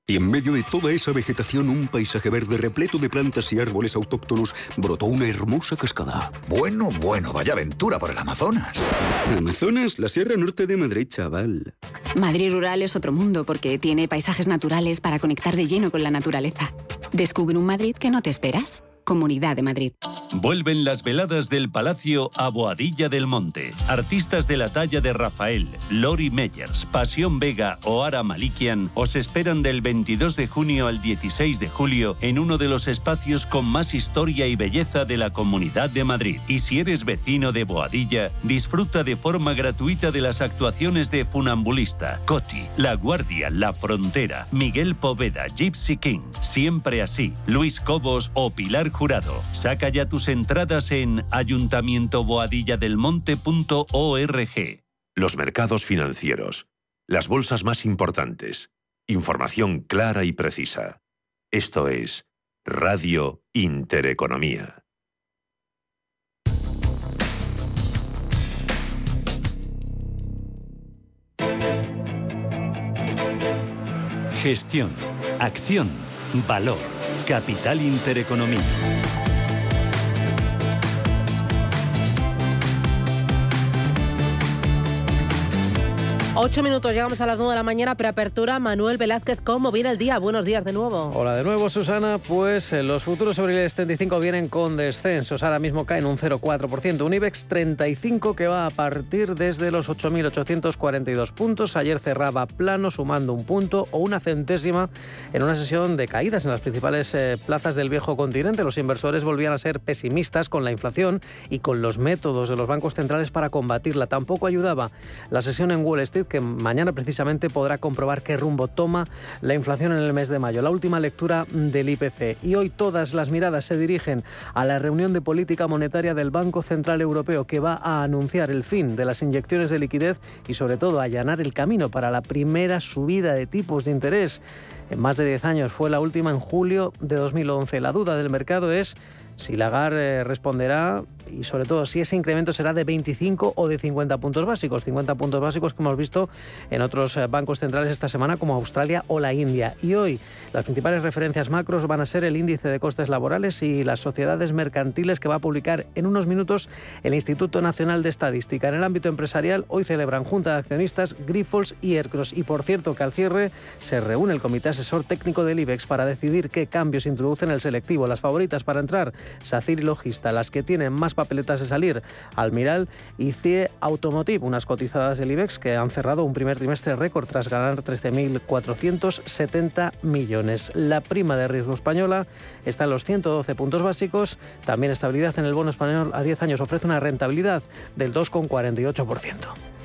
Y en medio de toda esa vegetación, un paisaje verde repleto de plantas y árboles autóctonos, brotó una hermosa cascada. Bueno, bueno, vaya aventura por el Amazonas. Amazonas, la Sierra Norte de Madrid, chaval. Madrid rural es otro mundo porque tiene paisajes naturales para conectar de lleno con la naturaleza. Descubre un Madrid que no te esperas. Comunidad de Madrid. Vuelven las veladas del Palacio a Boadilla del Monte. Artistas de la talla de Rafael, Lori Meyers, Pasión Vega o Ara Malikian os esperan del 22 de junio al 16 de julio en uno de los espacios con más historia y belleza de la Comunidad de Madrid. Y si eres vecino de Boadilla, disfruta de forma gratuita de las actuaciones de Funambulista, Coti, La Guardia, La Frontera, Miguel Poveda, Gypsy King, Siempre Así, Luis Cobos o Pilar Jurado. Saca ya tus entradas en ayuntamientoboadilladelmonte.org. Los mercados financieros. Las bolsas más importantes. Información clara y precisa. Esto es Radio Intereconomía. Gestión, acción, valor, capital intereconomía. Ocho minutos, llegamos a las nueve de la mañana, preapertura. Manuel Velázquez, ¿cómo viene el día? Buenos días de nuevo. Hola de nuevo, Susana. Pues eh, los futuros sobre el 35 vienen con descensos. Ahora mismo caen un 0,4%. Un IBEX 35 que va a partir desde los 8.842 puntos. Ayer cerraba plano, sumando un punto o una centésima en una sesión de caídas en las principales eh, plazas del viejo continente. Los inversores volvían a ser pesimistas con la inflación y con los métodos de los bancos centrales para combatirla. Tampoco ayudaba la sesión en Wall Street que mañana precisamente podrá comprobar qué rumbo toma la inflación en el mes de mayo, la última lectura del IPC. Y hoy todas las miradas se dirigen a la reunión de política monetaria del Banco Central Europeo que va a anunciar el fin de las inyecciones de liquidez y sobre todo allanar el camino para la primera subida de tipos de interés. En más de 10 años fue la última en julio de 2011. La duda del mercado es si Lagarde eh, responderá y sobre todo si ese incremento será de 25 o de 50 puntos básicos, 50 puntos básicos que hemos visto en otros eh, bancos centrales esta semana como Australia o la India. Y hoy las principales referencias macros van a ser el índice de costes laborales y las sociedades mercantiles que va a publicar en unos minutos el Instituto Nacional de Estadística. En el ámbito empresarial hoy celebran Junta de Accionistas, Grifols y Aircross. Y por cierto que al cierre se reúne el Comité Asesor Técnico del IBEX para decidir qué cambios introducen el selectivo. Las favoritas para entrar SACIR y Logista, las que tienen más papeletas de salir, Almiral y CIE Automotive, unas cotizadas del IBEX que han cerrado un primer trimestre récord tras ganar 13.470 millones. La prima de riesgo española está en los 112 puntos básicos, también estabilidad en el bono español a 10 años ofrece una rentabilidad del 2,48%.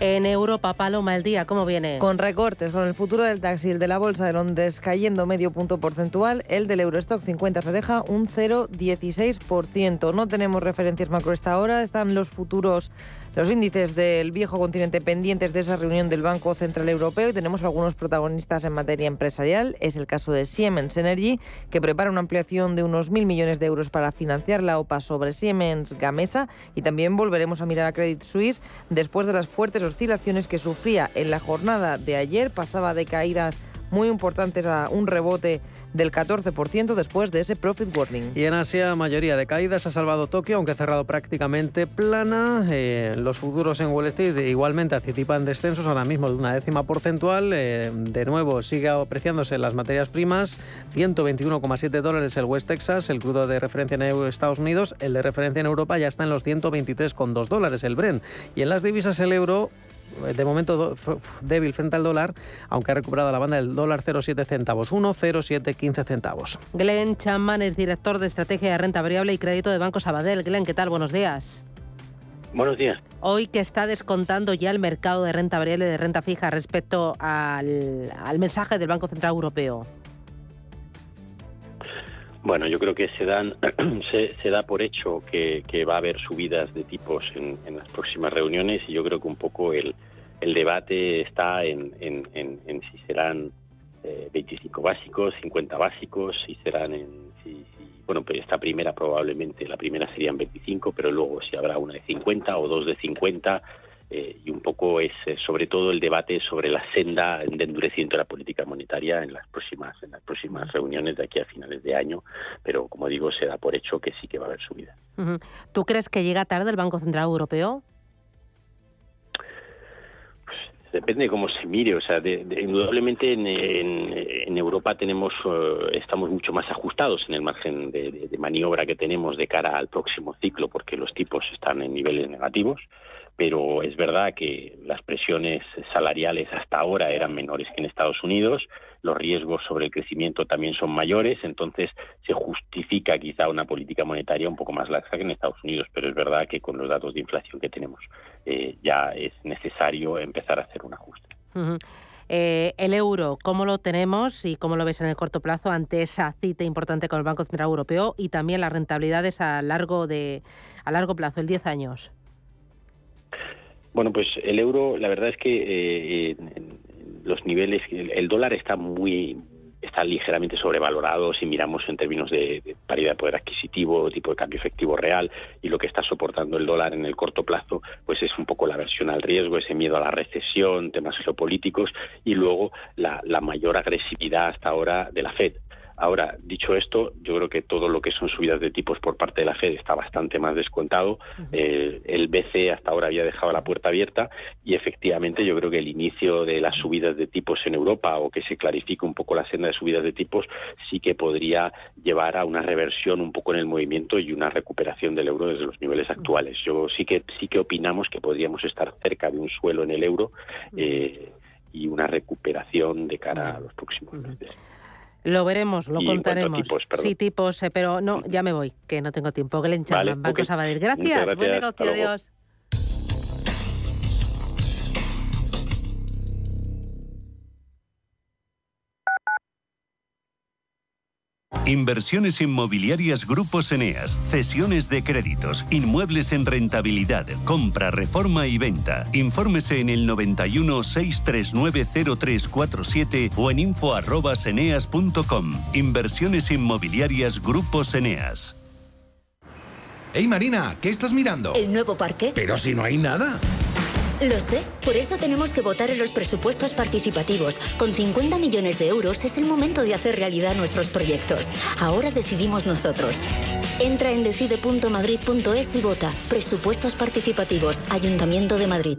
En Europa, Paloma, el día, ¿cómo viene? Con recortes, con el futuro del taxi, el de la Bolsa de Londres cayendo medio punto porcentual, el del Eurostock 50 se deja un 0,16%. No tenemos referencias macro esta hora, están los futuros, los índices del viejo continente pendientes de esa reunión del Banco Central Europeo y tenemos algunos protagonistas en materia empresarial. Es el caso de Siemens Energy, que prepara una ampliación de unos mil millones de euros para financiar la OPA sobre Siemens Gamesa y también volveremos a mirar a Credit Suisse después de las fuertes oscilaciones que sufría en la jornada de ayer. Pasaba de caídas muy importantes a un rebote del 14% después de ese profit warning. Y en Asia, mayoría de caídas ha salvado Tokio, aunque ha cerrado prácticamente plana. Eh, los futuros en Wall Street igualmente anticipan descensos ahora mismo de una décima porcentual. Eh, de nuevo, sigue apreciándose las materias primas. 121,7 dólares el West Texas, el crudo de referencia en Estados Unidos. El de referencia en Europa ya está en los 123,2 dólares el Brent. Y en las divisas el euro de momento débil frente al dólar, aunque ha recuperado la banda del dólar 0,7 centavos, 1,0715 centavos. Glenn Chapman es director de estrategia de renta variable y crédito de Banco Sabadell. Glenn, ¿qué tal? Buenos días. Buenos días. Hoy que está descontando ya el mercado de renta variable y de renta fija respecto al, mensaje del Banco Central Europeo. Bueno, yo creo que se dan se, da por hecho que, va a haber subidas de tipos en, en, las próximas reuniones y yo creo que un poco el, el debate está en, en, si serán 25 eh, básicos, 50 básicos, si serán en... Si, bueno, pues esta primera probablemente, la primera serían 25, pero luego si habrá una de 50 o dos de 50, eh, y un poco es eh, sobre todo el debate sobre la senda de endurecimiento de la política monetaria en las próximas en las próximas reuniones de aquí a finales de año, pero como digo, se da por hecho que sí que va a haber subida. ¿Tú crees que llega tarde el Banco Central Europeo? depende de cómo se mire, o sea, indudablemente en, Europa tenemos, eh, estamos mucho más ajustados en el margen de, maniobra que tenemos de cara al próximo ciclo, porque los tipos están en niveles negativos, pero es verdad que las presiones salariales hasta ahora eran menores que en Estados Unidos, los riesgos sobre el crecimiento también son mayores, entonces se justifica quizá una política monetaria un poco más laxa que en Estados Unidos, pero es verdad que con los datos de inflación que tenemos eh, ya es necesario empezar a hacer un ajuste. Eh, el euro, ¿cómo lo tenemos y cómo lo ves en el corto plazo ante esa cita importante con el Banco Central Europeo y también las rentabilidades a largo de a largo plazo, el 10 años? Bueno, pues el euro, la verdad es que eh, los niveles, el, dólar está muy está ligeramente sobrevalorado si miramos en términos de, paridad de poder adquisitivo, tipo de cambio efectivo real y lo que está soportando el dólar en el corto plazo, pues es un poco la versión al riesgo, ese miedo a la recesión, temas geopolíticos y luego la mayor agresividad hasta ahora de la Fed. Ahora, dicho esto, yo creo que todo lo que son subidas de tipos por parte de la Fed está bastante más descontado. Eh, el BCE hasta ahora había dejado la puerta abierta y efectivamente yo creo que el inicio de las subidas de tipos en Europa o que se clarifique un poco la senda de subidas de tipos sí que podría llevar a una reversión un poco en el movimiento y una recuperación del euro desde los niveles actuales. Yo sí que sí que opinamos que podríamos estar cerca de un suelo en el euro eh, y una recuperación de cara a los próximos meses. Lo veremos, lo contaremos. sí, tipos, eh, pero no, ya me voy, que no tengo tiempo. Glenn Chapman, Banco Sabadell. Gracias, gracias, buen negocio, adiós. Inversiones inmobiliarias Grupos Eneas, cesiones de créditos, inmuebles en rentabilidad, compra, reforma y venta. Infórmese en el 91 639 0347 o en info@eneas.com. Inversiones inmobiliarias Grupos Eneas. Hey Marina, ¿qué estás mirando? El nuevo parque. Pero si no hay nada. Lo sé, por eso tenemos que votar en los presupuestos participativos. Con 50 millones de euros es el momento de hacer realidad nuestros proyectos. Ahora decidimos nosotros. Entra en decide.madrid.es y vota. Presupuestos participativos, Ayuntamiento de Madrid.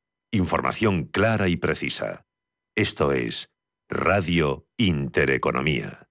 Información clara y precisa. Esto es Radio Intereconomía.